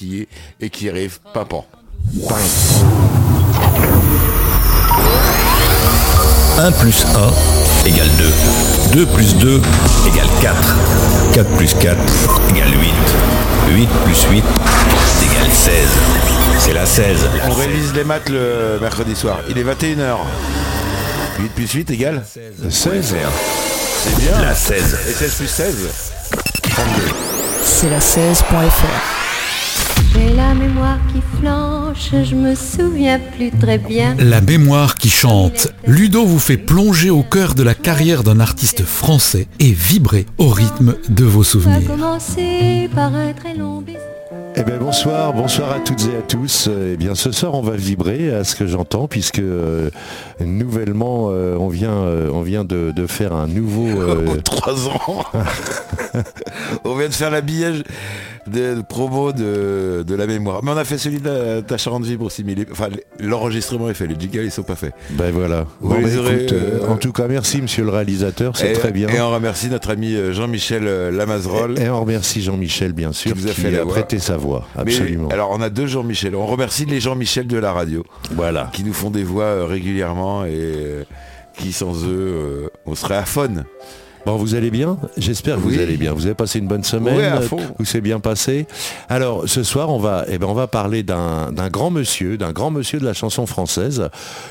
qui est et qui arrive pimpant. 1 plus 1 égale 2. 2 plus 2 égale 4. 4 plus 4 égale 8. 8 plus 8 égale 16. C'est la 16. On révise les maths le mercredi soir. Il est 21h. 8 plus 8 égale 16. C'est bien. La 16. Et 16 plus 16 C'est la 16.fr. J'ai la mémoire qui flanche, je me souviens plus très bien. La mémoire qui chante. Ludo vous fait plonger au cœur de la carrière d'un artiste français et vibrer au rythme de vos souvenirs. par un très long baiser. Eh bien bonsoir, bonsoir à toutes et à tous. Eh bien ce soir on va vibrer à ce que j'entends puisque euh, nouvellement euh, on vient, euh, on vient de, de faire un nouveau. euh, 3 ans. on vient de faire l'habillage de, promo de, de la mémoire. Mais on a fait celui de la, ta Charente Vibre aussi. Mais enfin, l'enregistrement est fait, les jingles ils sont pas faits. ben voilà. Bon, ben, aurez, écoute, euh, euh, en tout cas merci monsieur le réalisateur, c'est très bien. Et on remercie notre ami euh, Jean-Michel euh, Lamazerolle. Et on remercie Jean-Michel bien sûr Qui qui, vous a fait la a prêté sa voix, Mais, absolument. alors on a deux Jean-Michel. On remercie les Jean-Michel de la radio voilà. qui nous font des voix régulièrement et qui sans eux on serait à faune. Bon, vous allez bien? J'espère que Oui. vous allez bien. Vous avez passé une bonne semaine? Fond. Tout s'est bien passé? Alors, ce soir, on va, eh ben, on va parler d'un grand monsieur, d'un grand monsieur de la chanson française.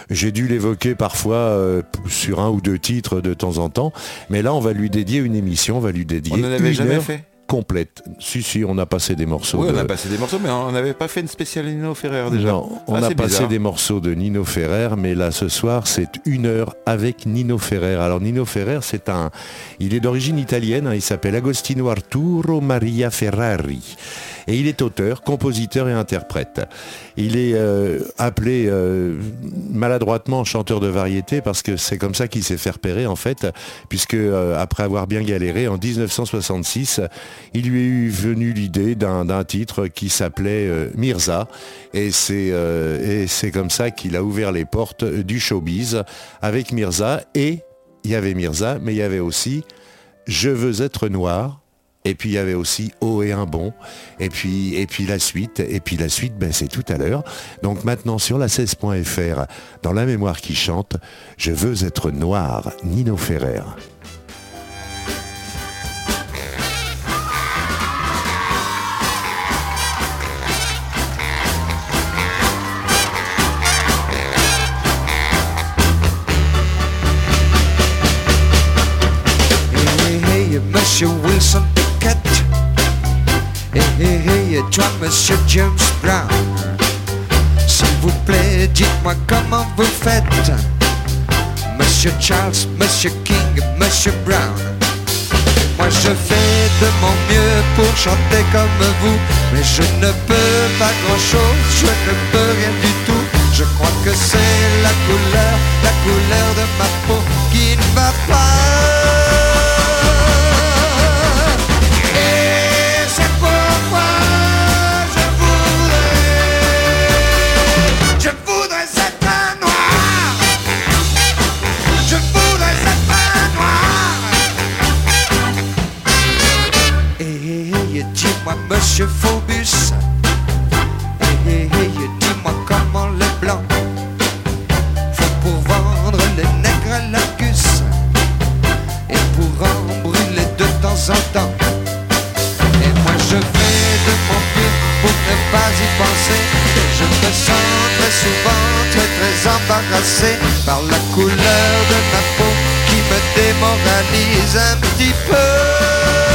J'ai dû l'évoquer parfois euh, sur un ou deux titres de temps en temps, mais là, on va lui dédier une émission, on va lui dédier On n'en avait une jamais heure fait. Complète. Si, si, on a passé des morceaux. Oui, on a passé des morceaux, mais on n'avait pas fait une spéciale Nino Ferrer déjà. Non, on Ah, a passé bizarre. des morceaux de Nino Ferrer, mais là ce soir c'est une heure avec Nino Ferrer. Alors Nino Ferrer, c'est un, il est d'origine italienne, hein, il s'appelle Agostino Arturo Maria Ferrari. Et il est auteur, compositeur et interprète. Il est euh, appelé euh, maladroitement chanteur de variété parce que c'est comme ça qu'il s'est fait repérer en fait, puisque euh, après avoir bien galéré en 1966, il lui est venu l'idée d'un titre qui s'appelait Mirza et c'est comme ça qu'il a ouvert les portes du showbiz avec Mirza et il y avait Mirza mais il y avait aussi Je veux être noir et puis il y avait aussi Oh et un bon. Et puis et puis la suite. Et puis la suite ben c'est tout à l'heure. Donc maintenant sur la 16.fr dans la mémoire qui chante Je veux être noir Nino Ferrer toi, Monsieur James Brown. S'il vous plaît, dites-moi comment vous faites. Monsieur Charles, Monsieur King, Monsieur Brown. Moi je fais de mon mieux pour chanter comme vous Mais je ne peux pas grand chose, je ne peux rien du tout Je crois que c'est la couleur, la couleur de ma peau qui ne va pas monsieur Phobus. Hey, hey, hey, dis-moi comment les blancs font pour vendre les nègres à la et pour en brûler de temps en temps. Et moi je fais de mon mieux pour ne pas y penser. Je me sens très souvent très très embarrassé par la couleur de ma peau qui me démoralise un petit peu.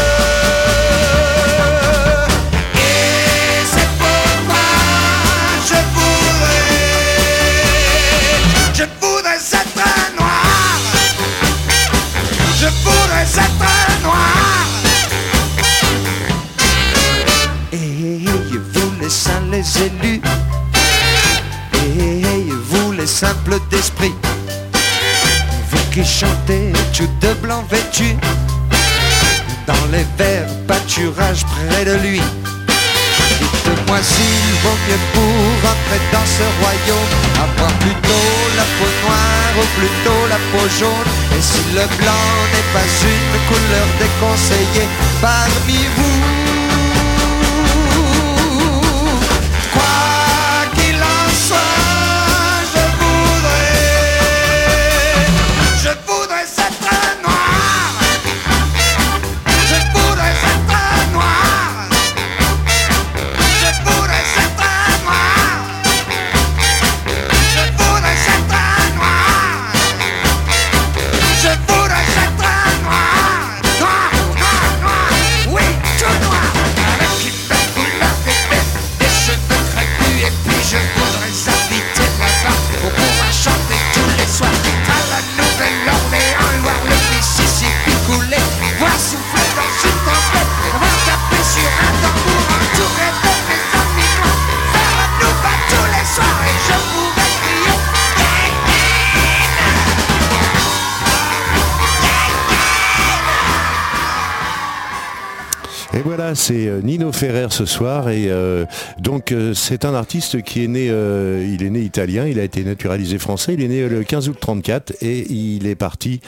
Élus. Et vous les simples d'esprit. Vous qui chantez tout de blanc vêtu. Dans les verts pâturages près de lui. Dites-moi s'il vaut mieux pour entrer dans ce royaume Avoir plutôt la peau noire ou plutôt la peau jaune Et si le blanc n'est pas une couleur déconseillée parmi vous C'est euh, Nino Ferrer ce soir et euh, donc euh, c'est un artiste qui est né, il est né italien, il a été naturalisé français, il est né le 15 août 34 et il est parti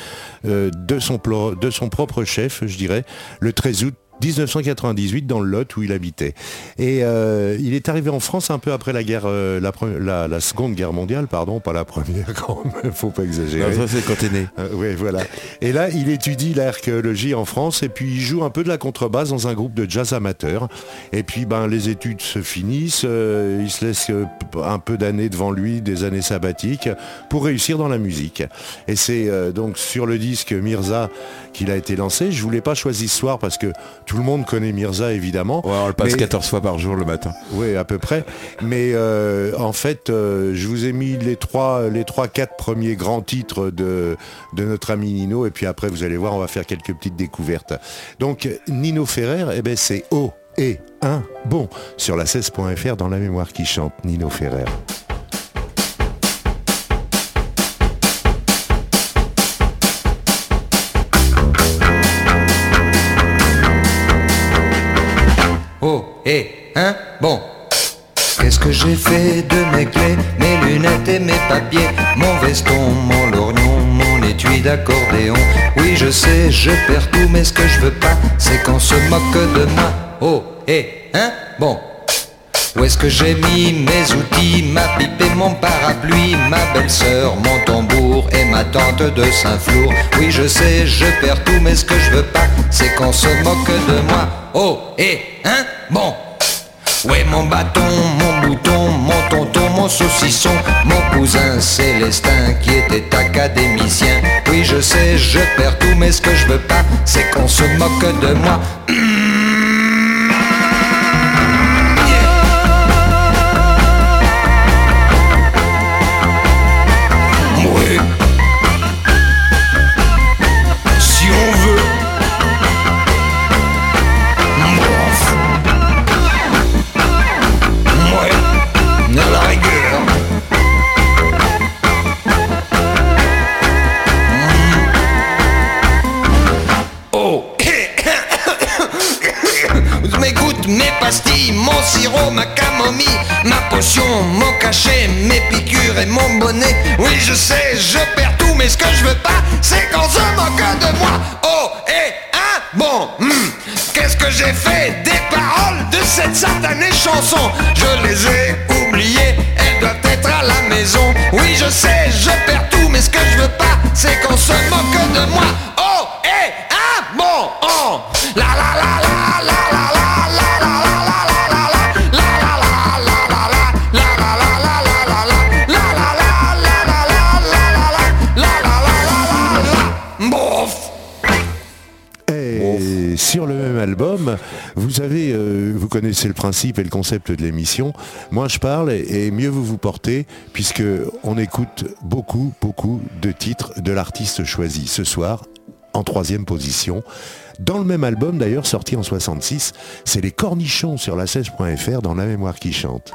de, son, plo- de son propre chef, je dirais, le 13 août 1998 dans le Lot où il habitait. Et euh, il est arrivé en France un peu après la guerre, euh, la, pre- la- la seconde guerre mondiale, pardon, pas la première, quand même, faut pas exagérer. Non, ça, c'est quand t'es né. Euh, ouais, voilà. Et là, il étudie l'archéologie en France et puis il joue un peu de la contrebasse dans un groupe de jazz amateur. Et puis, ben, les études se finissent. il se laisse un peu d'années devant lui, des années sabbatiques, pour réussir dans la musique. Et c'est donc sur le disque Mirza qu'il a été lancé. Je voulais pas choisir ce soir parce que tout le monde connaît Mirza, évidemment. Ouais, on le passe Mais- 14 fois par jour le matin. oui, à peu près. Mais euh, en fait, euh, je vous ai mis les trois, les trois, quatre premiers grands titres de, de notre ami Nino. Et puis après, vous allez voir, on va faire quelques petites découvertes. Donc, Nino Ferrer, eh ben, c'est O et 1 bon sur la 16.fr dans la mémoire qui chante Nino Ferrer. Et, hein, bon. Qu'est-ce que j'ai fait de mes clés, mes lunettes et mes papiers, mon veston, mon lorgnon, mon étui d'accordéon Oui, je sais, je perds tout, mais ce que je veux pas, c'est qu'on se moque de moi. Oh, et, hein, bon. Où est-ce que j'ai mis mes outils, ma pipe et mon parapluie, ma belle-sœur, mon tambour et ma tante de Saint-Flour Oui, je sais, je perds tout, mais ce que je veux pas, c'est qu'on se moque de moi. Oh, et, hein, bon. Ouais, mon bâton, mon bouton, mon tonton, mon saucisson, mon cousin Célestin qui était académicien. Oui, je sais, je perds tout, mais ce que je veux pas, c'est qu'on se moque de moi. sais, je perds tout, mais ce que je veux pas, c'est qu'on se moque de moi. Oh, et hein, bon, hmm, qu'est-ce que j'ai fait? Des paroles de cette satanée chanson Je les ai connaissez le principe et le concept de l'émission. Moi, je parle et mieux vous vous portez, puisque on écoute beaucoup, beaucoup de titres de l'artiste choisi. Ce soir, en troisième position, dans le même album d'ailleurs sorti en 66, c'est les Cornichons sur la 16.fr dans La Mémoire qui chante.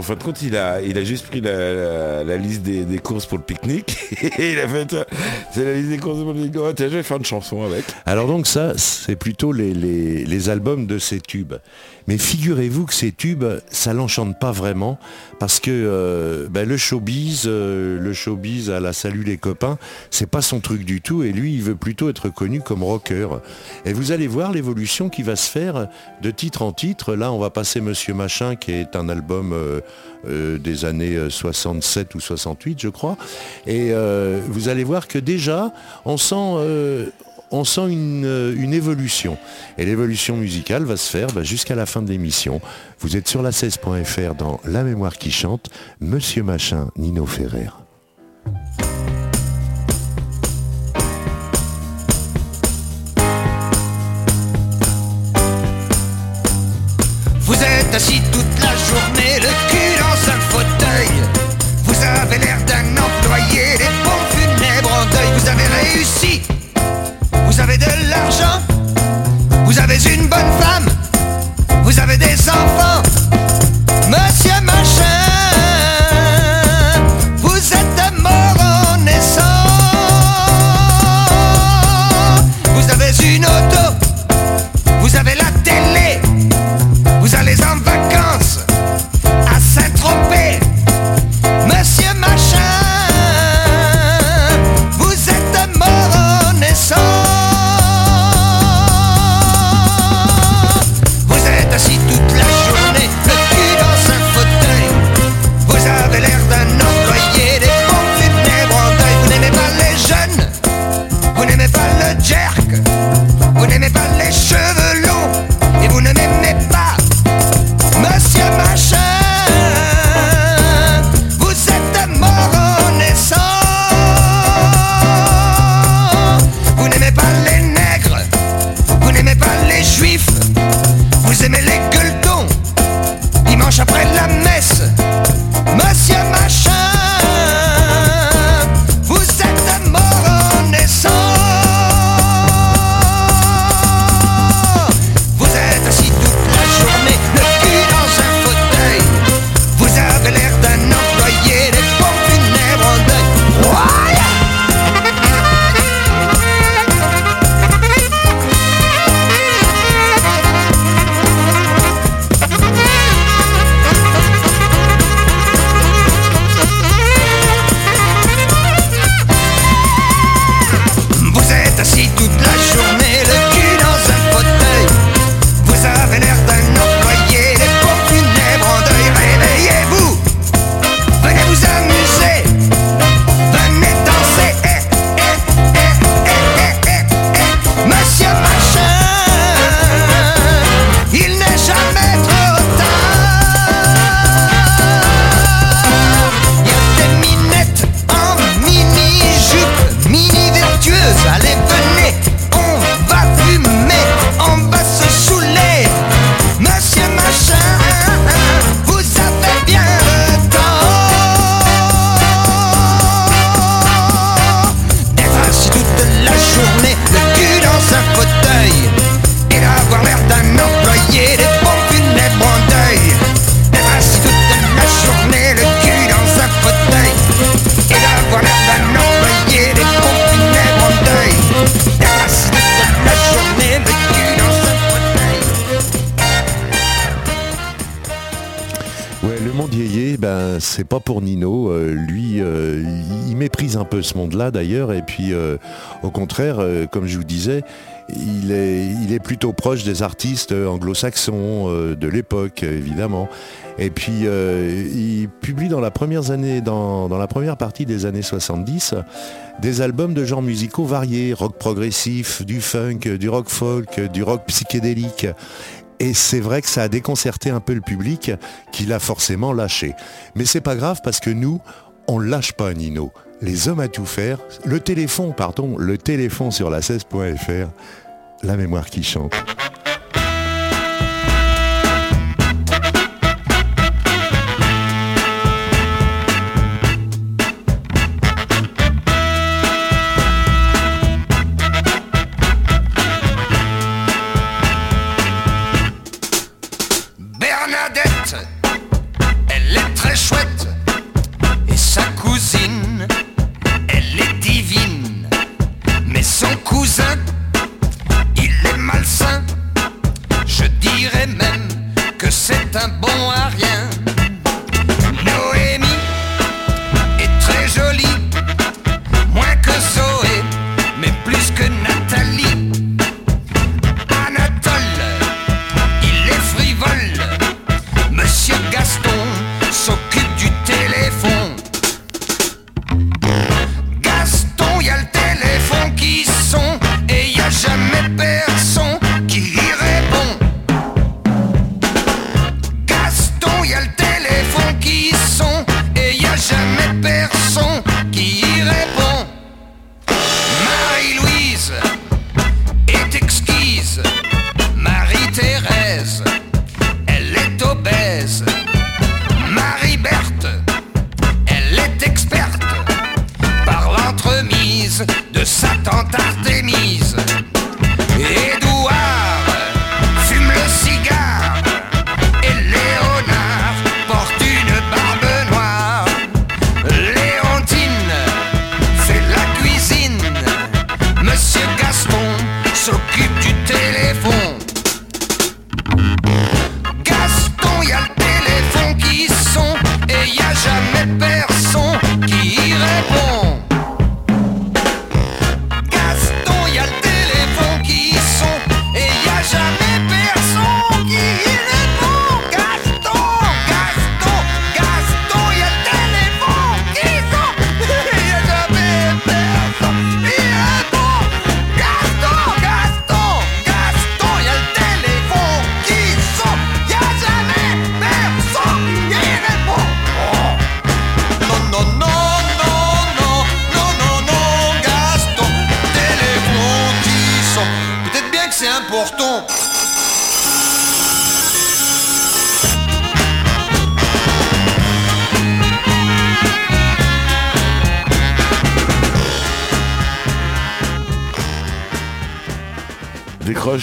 En fin de compte il, a, il a juste pris la, liste des, courses pour le pique-nique. Et il a fait, c'est la liste des courses pour le pique-nique. Oh, je vais faire une chanson avec. Alors donc ça, c'est plutôt les, les- les albums de ces tubes. Mais figurez-vous que ces tubes, ça l'enchante pas vraiment parce que euh, ben, le showbiz, euh, le showbiz à la salut les copains, c'est pas son truc du tout et lui, il veut plutôt être connu comme rocker. Et vous allez voir l'évolution qui va se faire de titre en titre. Là, on va passer Monsieur Machin qui est un album euh, des années euh, 67 ou 68, je crois. Et vous allez voir que déjà, on sent... on sent une, euh, une évolution. Et l'évolution musicale va se faire bah, jusqu'à la fin de l'émission. Vous êtes sur la 16.fr dans La mémoire qui chante, Monsieur Machin, Nino Ferrer. Monde-là d'ailleurs. Et puis, euh, au contraire, euh, comme je vous disais, il est, il est plutôt proche des artistes anglo-saxons euh, de l'époque, évidemment. Et puis, il publie dans la première année, dans, dans la première partie des années 70, des albums de genres musicaux variés, rock progressif, du funk, du rock folk, du rock psychédélique. Et c'est vrai que ça a déconcerté un peu le public qui l'a forcément lâché. Mais c'est pas grave parce que nous, on lâche pas Nino. Les hommes à tout faire, le téléphone, pardon, le téléphone sur la 16.fr, la mémoire qui chante.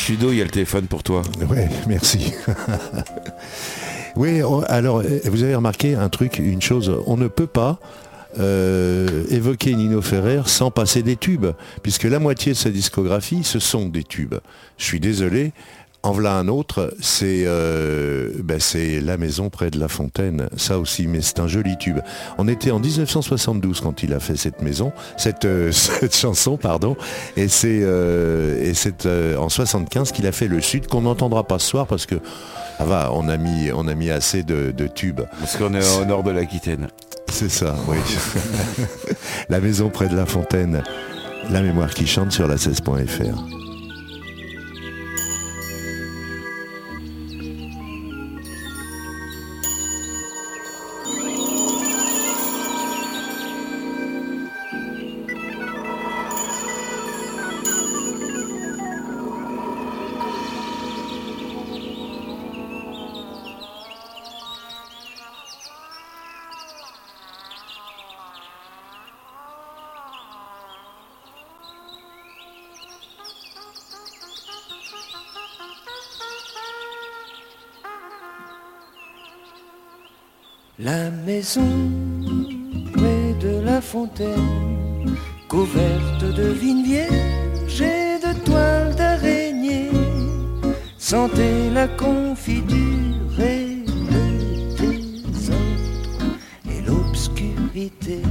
Il y a le téléphone pour toi. Ouais, merci. oui, alors, vous avez remarqué un truc, une chose, on ne peut pas euh, évoquer Nino Ferrer sans passer des tubes, puisque la moitié de sa discographie, ce sont des tubes. Je suis désolé. En voilà un autre, c'est euh, ben, c'est La Maison près de la Fontaine, ça aussi, mais c'est un joli tube. On était en 1972 quand il a fait cette maison, cette, euh, cette chanson, pardon, et c'est euh, et c'est euh, en 75 qu'il a fait le Sud, qu'on n'entendra pas ce soir parce que ah va, on a mis on a mis assez de, de tubes. Parce qu'on est au nord de l'Aquitaine. C'est ça, oui. la Maison près de la Fontaine, la mémoire qui chante sur la 16.fr. maison près de la fontaine, couverte de vignes vierges et de toiles d'araignée. Sentez la confiture et le désordre et l'obscurité.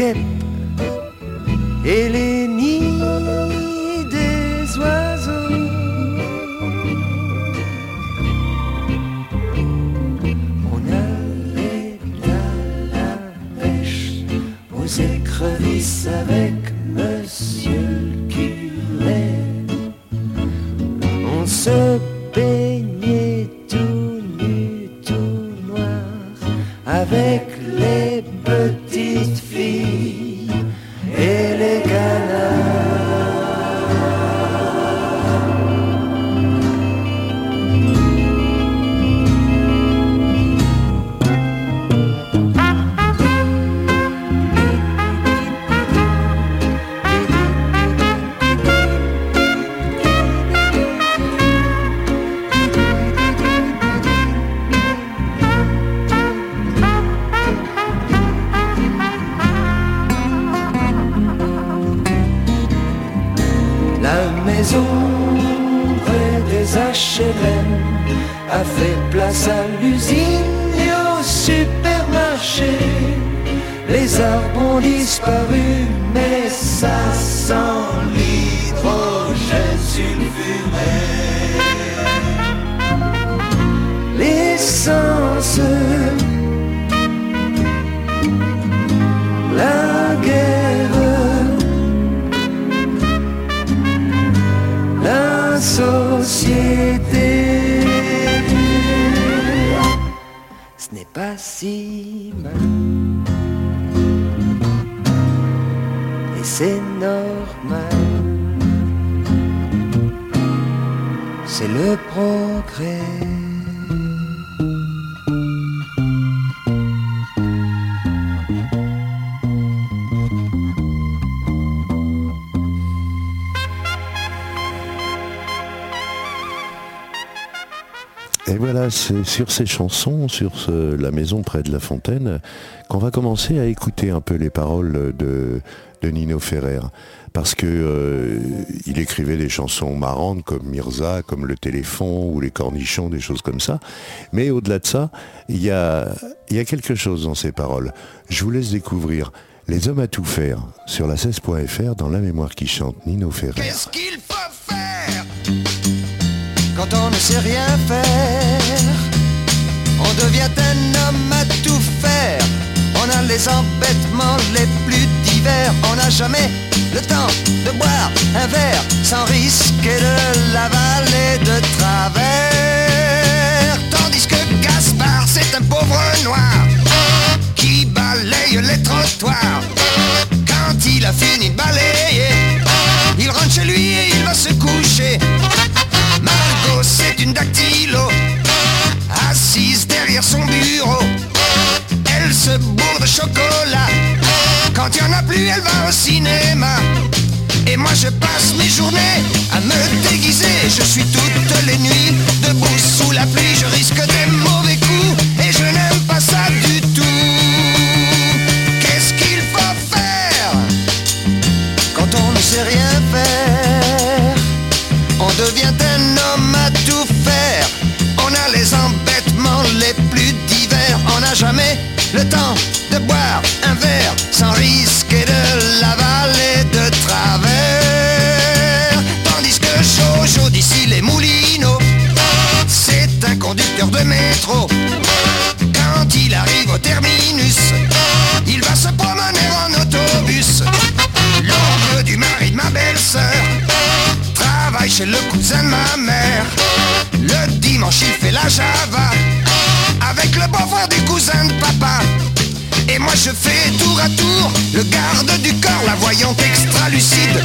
Et les nids des oiseaux. On allait à la pêche aux écrevisses avec monsieur le curé. On se baignait tout nu, tout noir avec sur ces chansons, sur la maison près de la fontaine, qu'on va commencer à écouter un peu les paroles de, Nino Ferrer. Parce que euh, il écrivait des chansons marrantes comme Mirza, comme Le Téléphone ou Les Cornichons, des choses comme ça. Mais au-delà de ça, il y a, quelque chose dans ces paroles. Je vous laisse découvrir Les hommes à tout faire sur la 16.fr dans La mémoire qui chante Nino Ferrer. Qu'est-ce qu'il faire quand on ne sait rien faire? On devient un homme à tout faire. On a les embêtements les plus divers. On n'a jamais le temps de boire un verre sans risquer de l'avaler de travers. Tandis que Gaspard, c'est un pauvre noir qui balaye les trottoirs. Quand il a fini de balayer, il rentre chez lui et il va se coucher. Margot, c'est une dactylo, son bureau. Elle se bourre de chocolat. Quand il n'y en a plus, elle va au cinéma. Et moi je passe mes journées à me déguiser Je suis toutes les nuits debout sous la pluie Je risque des mauvais Quand il arrive au terminus Il va se promener en autobus. L'oncle du mari de ma belle-sœur Travaille chez le cousin de ma mère. Le dimanche il fait la java Avec le beau-frère du cousin de papa. Et moi je fais tour à tour le garde du corps, la voyante extra lucide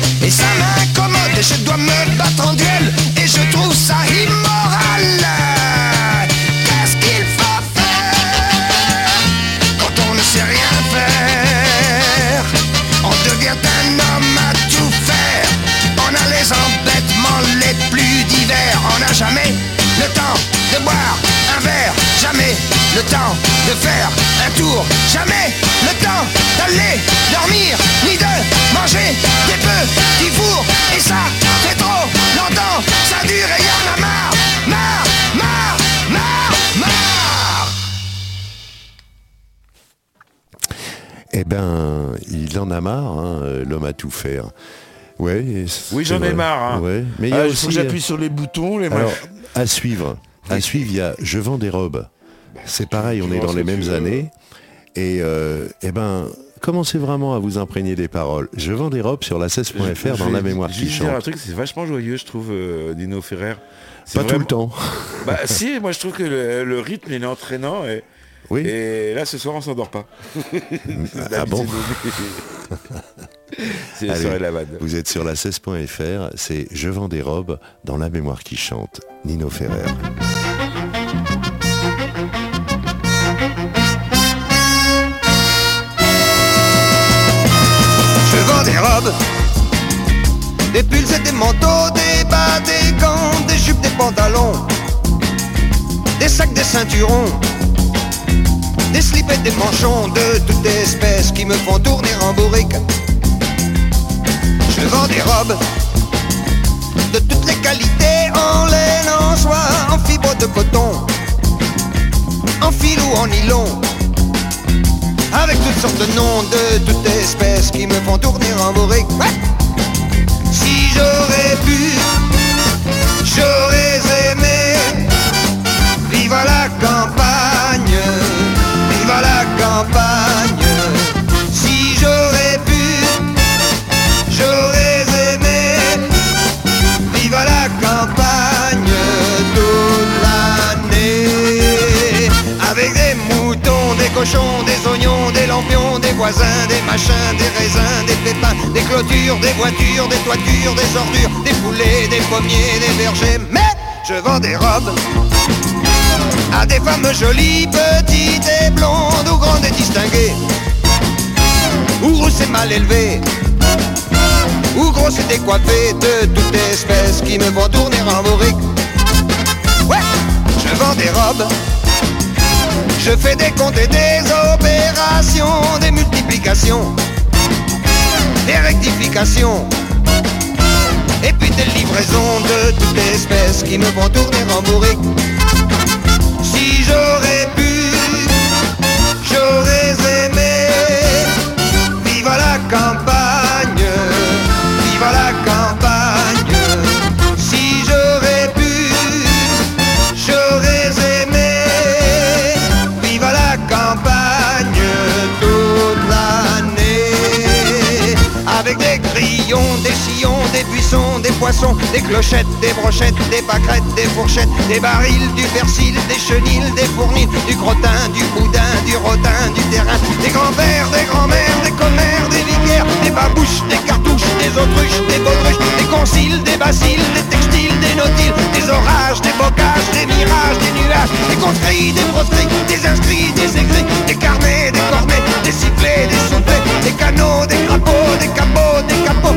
Ouais, et Oui, j'en ai marre. hein. Ouais. Mais il Ah, faut que j'appuie sur les boutons, les Alors, à suivre. À suivre, il y a Je vends des robes. C'est pareil, on est dans les mêmes années. Et euh, eh ben, commencez vraiment à vous imprégner des paroles. Je vends des robes sur la 16.fr dans la mémoire qui dire un chante. truc, c'est vachement joyeux, je trouve, euh, Dino Ferrer. Pas tout le temps. Bah si, moi je trouve que le, le rythme il est entraînant et, Oui. et là ce soir on s'endort pas. Ah bon C'est la soirée de la vanne. Vous êtes sur la 16.fr, c'est Je vends des robes dans la mémoire qui chante. Nino Ferrer. Je vends des robes, des pulls et des manteaux, des bas, des gants, des jupes, des pantalons, des sacs, des ceinturons, des slips et des manchons de toutes espèces qui me font tourner en bourrique. Je vends des robes de toutes les qualités, en laine, en soie, en fibre de coton, en fil ou en nylon avec toutes sortes de noms de toutes espèces qui me font tourner en bourrique. Ouais. Si j'aurais pu, j'aurais aimé vivre à la campagne, Si j'aurais pu, j'aurais aimé. Vivre à la campagne toute l'année. Avec des moutons, des cochons, des oignons, des lampions, des voisins, des machins, des raisins, des pépins, des clôtures, des voitures, des toitures, des ordures, des poulets, des pommiers, des vergers. Mais je vends des robes à des femmes jolies, petites et blondes, ou grandes et distinguées, ou rousses et mal élevées ou grosses et décoiffées de toute espèce qui me font tourner en bourrique. Ouais, je vends des robes, je fais des comptes et des opérations, des multiplications, des rectifications, et puis des livraisons de toute espèce qui me font tourner en bourrique. J'aurais pu, des clochettes, des brochettes, des pâquerettes, des fourchettes, des barils, du persil, des chenilles, des fournils, du crottin, du boudin, du rodin, du terrain, des grands-pères, des grands-mères, des commères, des vicaires, des babouches, des cartouches, des autruches, des baudruches, des conciles, des basiles, des textiles, des nautiles, des orages, des bocages, des mirages, des nuages, des conscrits, des proscrits, des inscrits, des écrits, des carnets, des cornets, des sifflets, des soufflets, des canaux, des crapauds, des capots, des capots,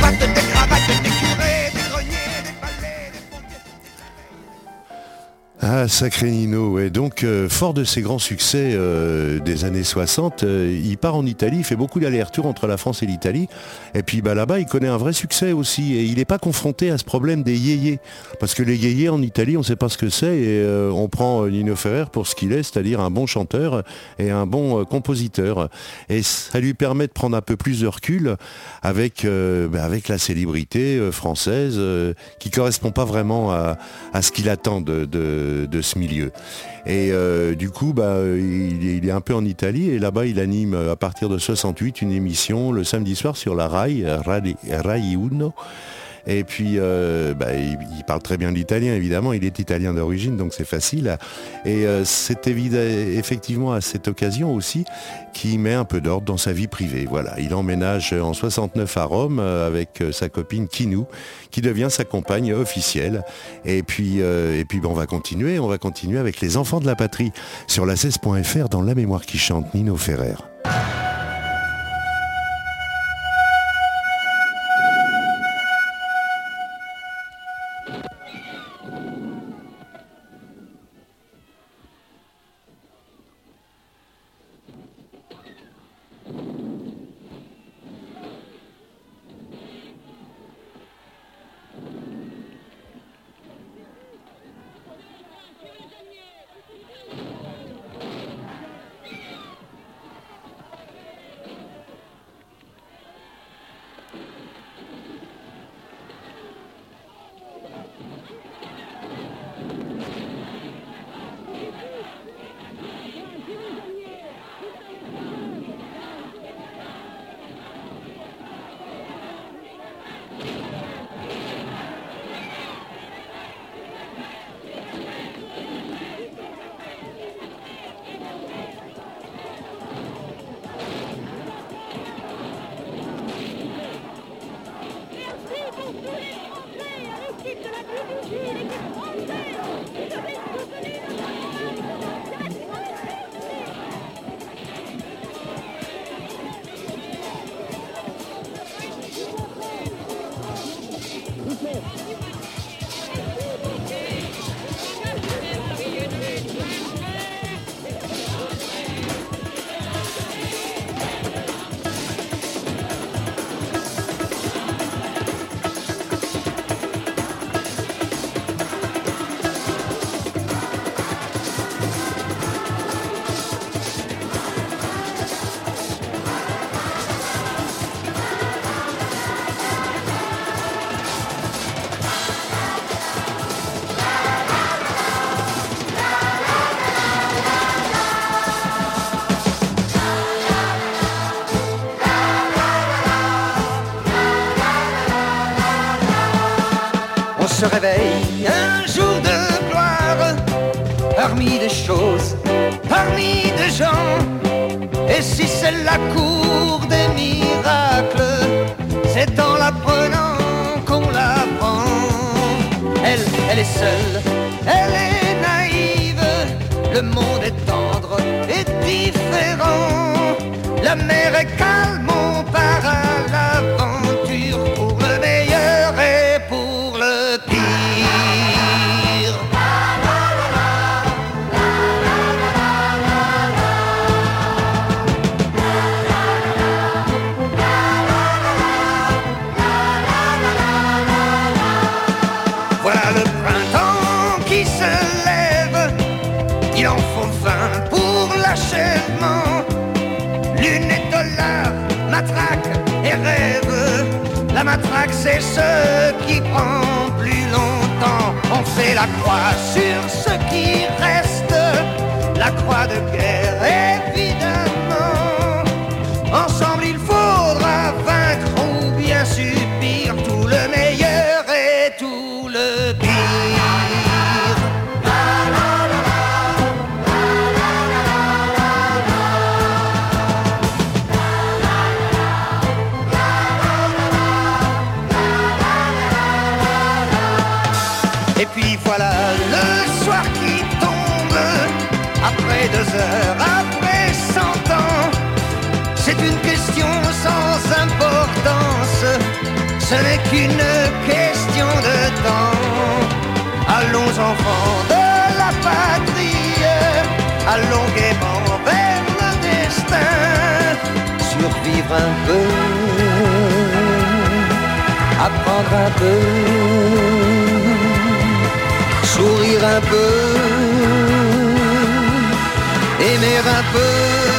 tomates, des Sacré Nino, ouais. Donc, euh, fort de ses grands succès euh, des années 60, euh, il part en Italie, il fait beaucoup d'allers-retours entre la France et l'Italie. Et puis bah, là-bas, il connaît un vrai succès aussi. Et il n'est pas confronté à ce problème des yéyés. Parce que les yéyés en Italie, on ne sait pas ce que c'est. Et on prend Nino Ferrer pour ce qu'il est, c'est-à-dire un bon chanteur et un bon compositeur. Et ça lui permet de prendre un peu plus de recul avec, bah, avec la célébrité française qui correspond pas vraiment à, ce qu'il attend de- de ce milieu. Et euh, du coup, bah, il, est, il est un peu en Italie et là-bas, il anime euh, à partir de 68 une émission le samedi soir sur la RAI, Rai, Rai Uno. Et puis, euh, bah, il, parle très bien l'italien, évidemment. Il est italien d'origine, donc c'est facile. Et euh, c'est effectivement à cette occasion aussi qu'il met un peu d'ordre dans sa vie privée. Voilà, il emménage en 69 à Rome euh, avec sa copine Kinou, qui devient sa compagne officielle. Et puis, on va continuer. On va continuer avec les enfants de la patrie sur la 16.fr dans La mémoire qui chante, Nino Ferrer. Se réveille un jour de gloire parmi des choses, parmi des gens. Et si c'est la cour des miracles, c'est en l'apprenant qu'on l'apprend. Elle, elle est seule, elle est naïve, le monde est tendre et différent. La mer est calme, on part à l'aventure c'est ce qui prend plus longtemps. On fait la croix sur ce qui reste, la croix de guerre. Qu'une question de temps. Allons enfants de la patrie, allons gaiement vers le destin, survivre un peu, apprendre un peu. Sourire un peu, aimer un peu,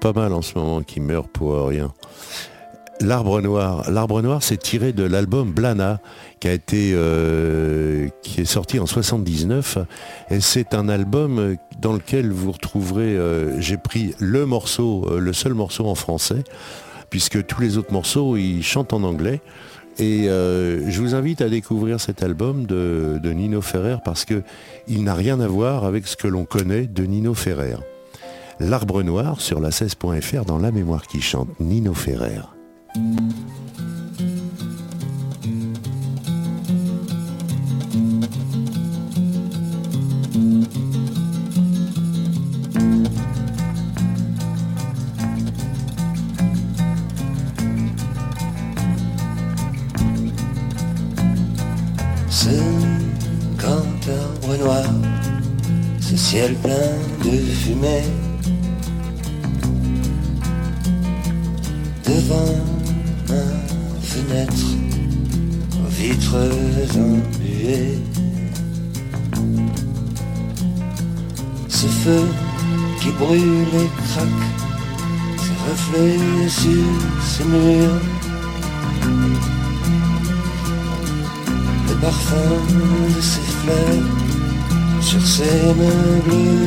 pas mal en ce moment qui meurent pour rien. L'arbre noir. L'arbre noir, c'est tiré de l'album Blana, qui a été, euh, qui est sorti en 79. Et c'est un album dans lequel vous retrouverez, euh, j'ai pris le morceau, euh, le seul morceau en français, puisque tous les autres morceaux, ils chantent en anglais. Et je vous invite à découvrir cet album de, de Nino Ferrer parce que il n'a rien à voir avec ce que l'on connaît de Nino Ferrer. L'arbre noir sur la 16.fr dans La mémoire qui chante, Nino Ferrer. Ces murs. Le parfum de ses fleurs sur ces meubles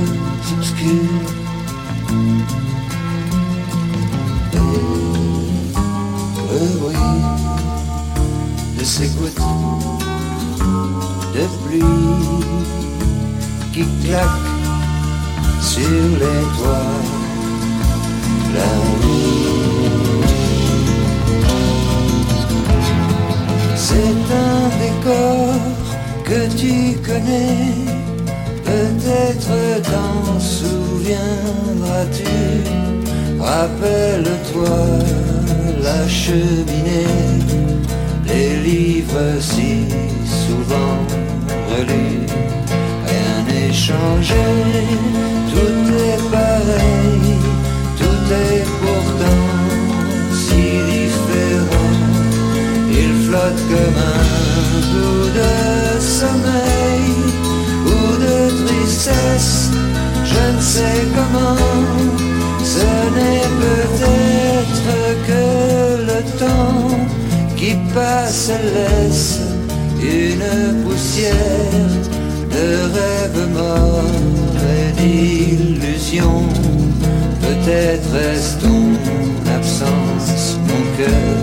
Rappelle-toi la cheminée, les livres si qui passe laisse une poussière de rêves morts et d'illusions. Peut-être est-ce ton absence, mon cœur.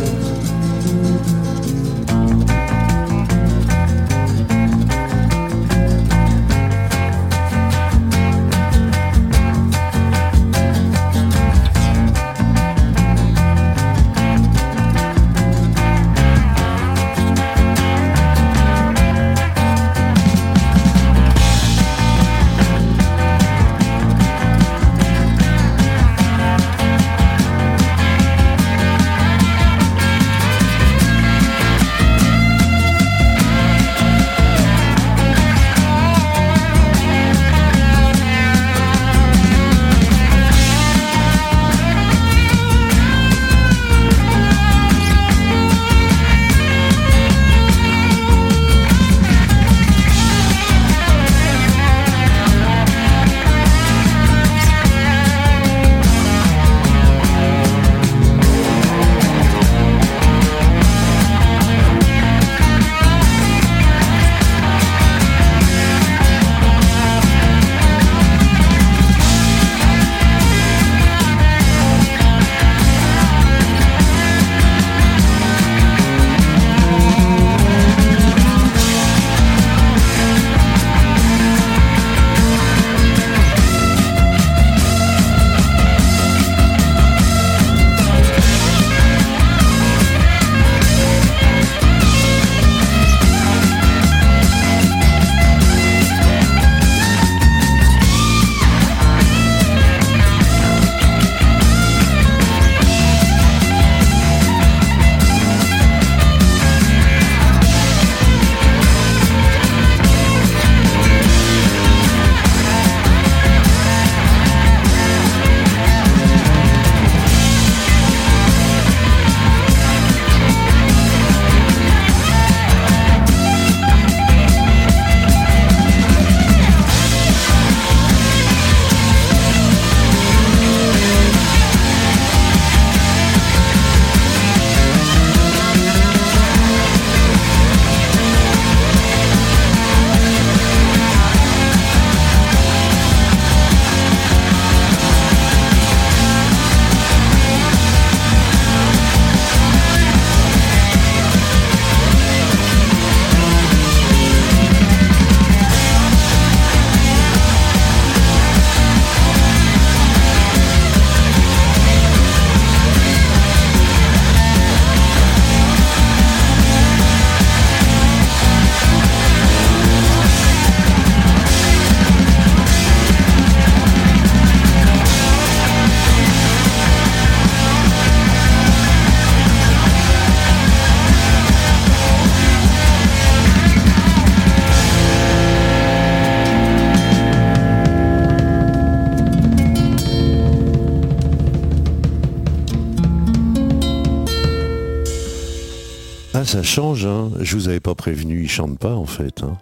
Je vous avais pas prévenu, il chante pas en fait. hein.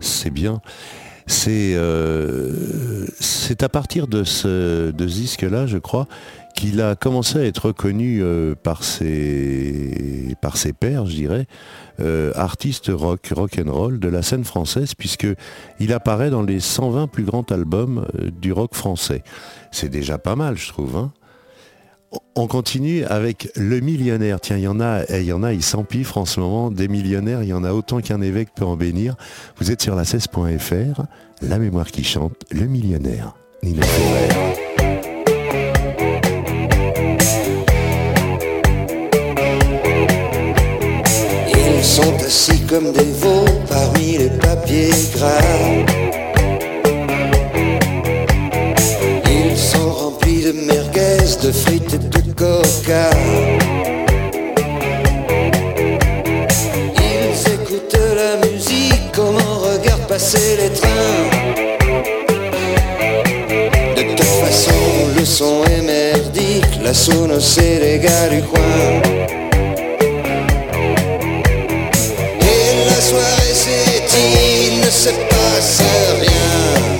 C'est bien. C'est euh, c'est à partir de ce, de disque-là, je crois, qu'il a commencé à être reconnu euh, par ses par ses je dirais, euh, artiste rock, rock and roll de la scène française, puisque il apparaît dans les 120 plus grands albums du rock français. C'est déjà pas mal, je trouve. hein. On continue avec le millionnaire. Tiens, il y en a, eh, il y en a, ils s'empiffrent en ce moment. Des millionnaires, il y en a autant qu'un évêque peut en bénir. Vous êtes sur la 16.fr, la mémoire qui chante, le millionnaire. Ils sont assis comme des veaux parmi les papiers gras. Ils sont remplis de merguez, de frites et de coca. Ils écoutent la musique comme on regarde passer les trains. De toute façon, le son est merdique, la sono c'est les gars du coin. Et la soirée s'étire, ne se passe rien.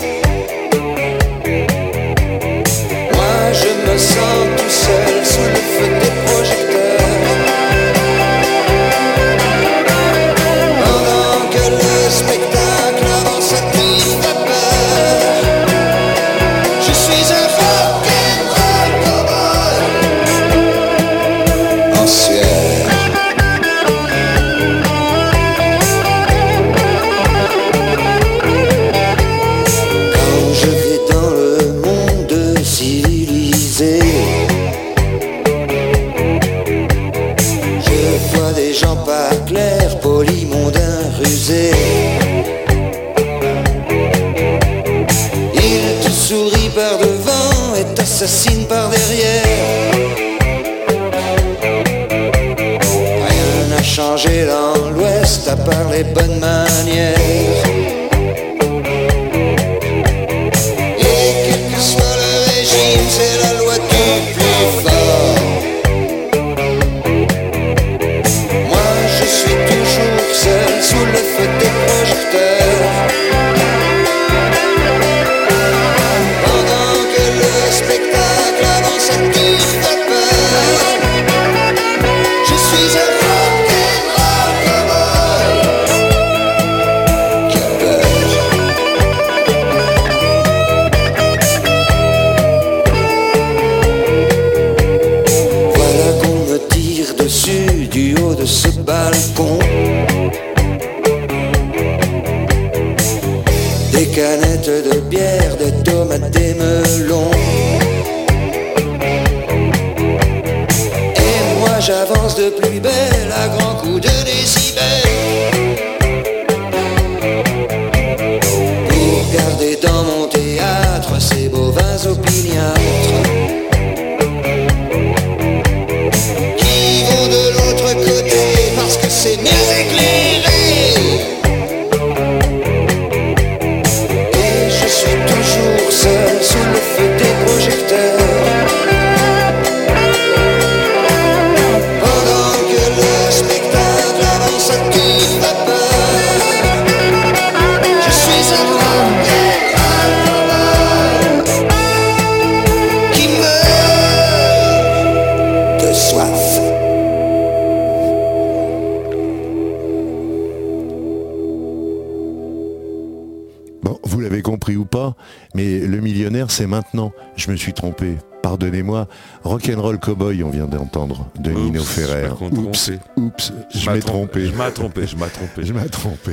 C'est maintenant. Je me suis trompé. Pardonnez-moi. Rock'n'Roll Cowboy, on vient d'entendre, de Nino Ferrer. Oups, oups, je m'ai m'ai trompé. Je m'ai trompé, je m'ai trompé. Je m'ai trompé.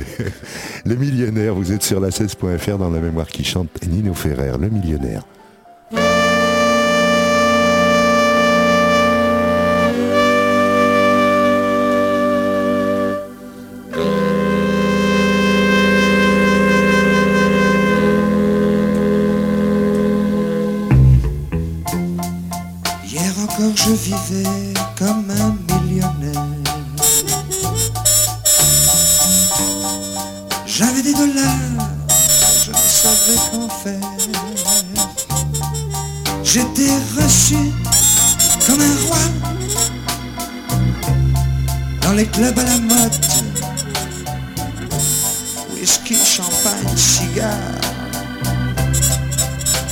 Le millionnaire, vous êtes sur la 16.fr dans la mémoire qui chante Nino Ferrer, le millionnaire. Je vivais comme un millionnaire. J'avais des dollars, je ne savais qu'en faire. J'étais reçu comme un roi dans les clubs à la mode. Whisky, champagne, cigare.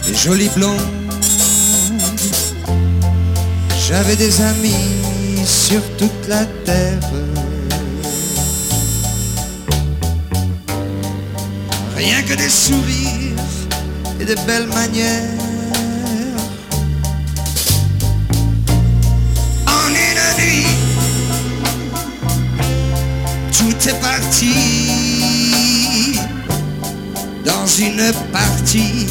Les jolies blondes. J'avais des amis sur toute la terre. Rien que des sourires et de belles manières. En une nuit, tout est parti dans une partie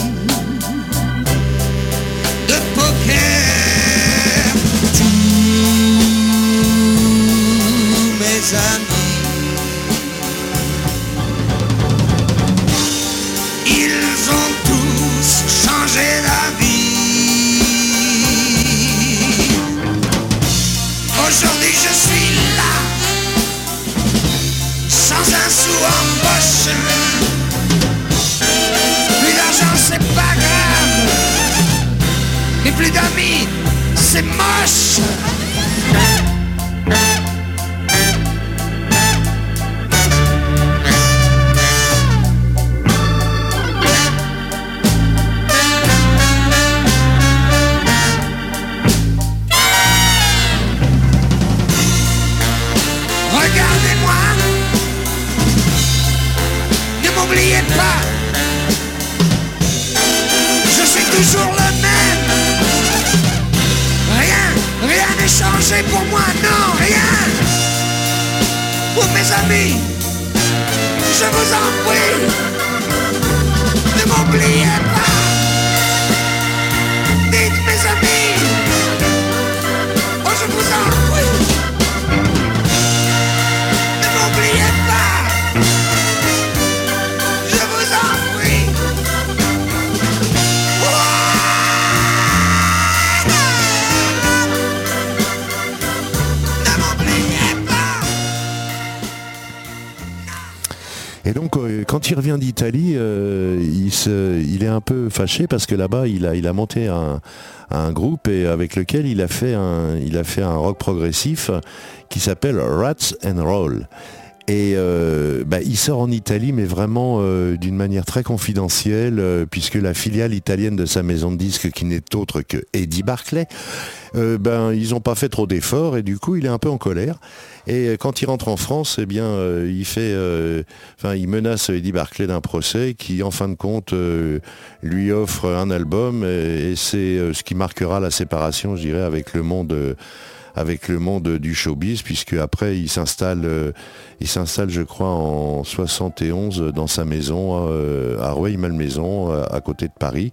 fâché parce que là-bas, il a, il a monté un, un groupe et avec lequel il a fait un, il a fait un rock progressif qui s'appelle Rats and Roll. Et euh, bah, il sort en Italie, mais vraiment euh, d'une manière très confidentielle, euh, puisque la filiale italienne de sa maison de disques, qui n'est autre que Eddie Barclay, ben ils n'ont pas fait trop d'efforts et du coup il est un peu en colère. Et quand il rentre en France, eh bien il fait, il menace Eddie Barclay d'un procès qui en fin de compte lui offre un album et, c'est ce qui marquera la séparation, je dirais, avec le monde. Euh, avec le monde du showbiz, puisque après il s'installe, euh, il s'installe, je crois, en 71 dans sa maison euh, à Rueil-Malmaison, à, à côté de Paris,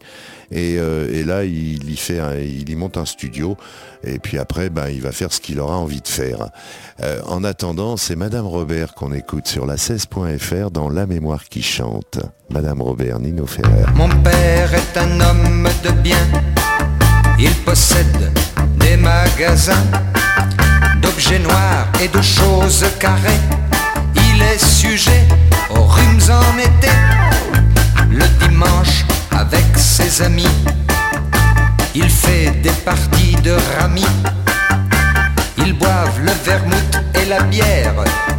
et, euh, là il y fait, il y monte un studio, et puis après, ben, il va faire ce qu'il aura envie de faire. Euh, en attendant, c'est Madame Robert qu'on écoute sur la 16.fr dans La Mémoire qui chante. Madame Robert, Nino Ferrer. Mon père est un homme de bien. Il possède des magasins d'objets noirs et de choses carrées. Il est sujet aux rhumes en été. Le dimanche, avec ses amis, il fait des parties de rami. Ils boivent le vermouth et la bière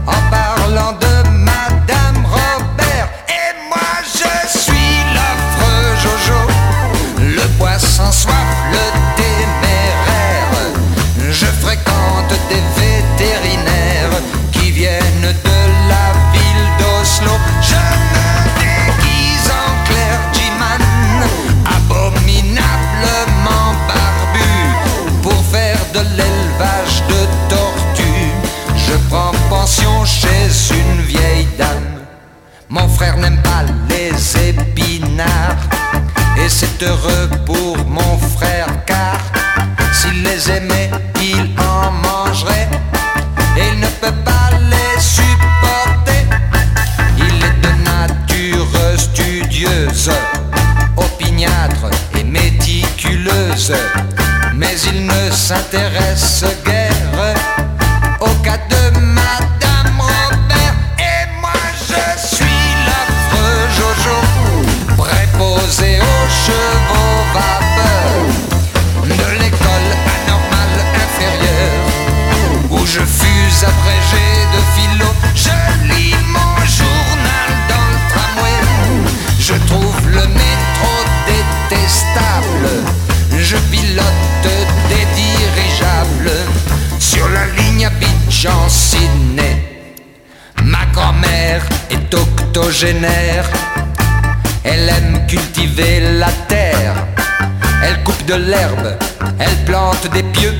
en parlant de Madame Robert. Et moi je suis l'affreux Jojo, le poisson soif, des vétérinaires qui viennent de la ville d'Oslo. Je me déguise en clergyman, abominablement barbu, pour faire de l'élevage de tortues. Je prends pension chez une vieille dame. Mon frère n'aime pas les épinards. Et c'est heureux pour mon frère car Elle aime cultiver la terre. Elle coupe de l'herbe, elle plante des pieux.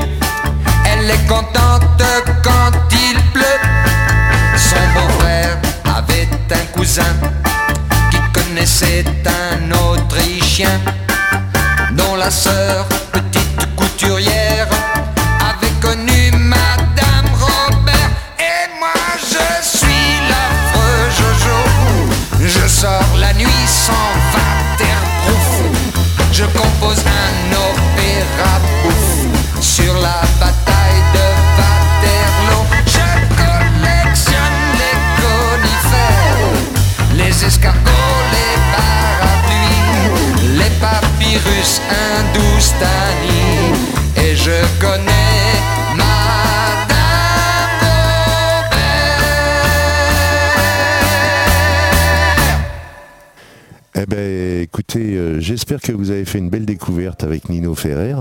Eh ben, écoutez, euh, j'espère que vous avez fait une belle découverte avec Nino Ferrer.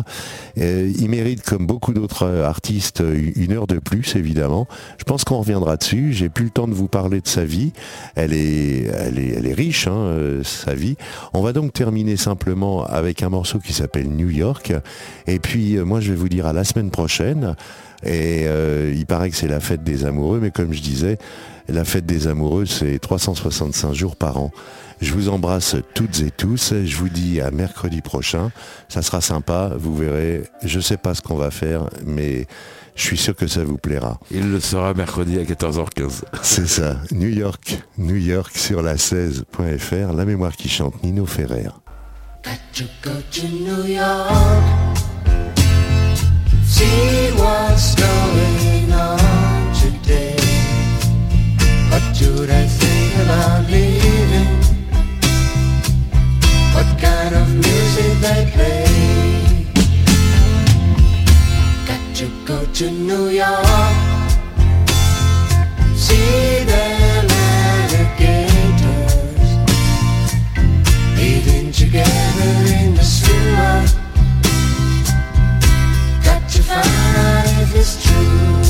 Euh, il mérite, comme beaucoup d'autres euh, artistes, une heure de plus, évidemment. Je pense qu'on reviendra dessus. J'ai plus le temps de vous parler de sa vie. Elle est, riche, hein, sa vie. On va donc terminer simplement avec un morceau qui s'appelle New York. Et puis, moi, je vais vous dire à la semaine prochaine. Et il paraît que c'est la fête des amoureux, mais comme je disais, la fête des amoureux, c'est 365 jours par an. Je vous embrasse toutes et tous. Je vous dis à mercredi prochain. Ça sera sympa. Vous verrez. Je sais pas ce qu'on va faire, mais je suis sûr que ça vous plaira. Il le sera mercredi à 14h15. C'est ça. New York. New York sur la 16.fr. La mémoire qui chante Nino Ferrer. Got to go to New York. See what's going What do they think about leaving? What kind of music they play? Got to go to New York. See them alligators living together in the sewer. Got to find out if it's true.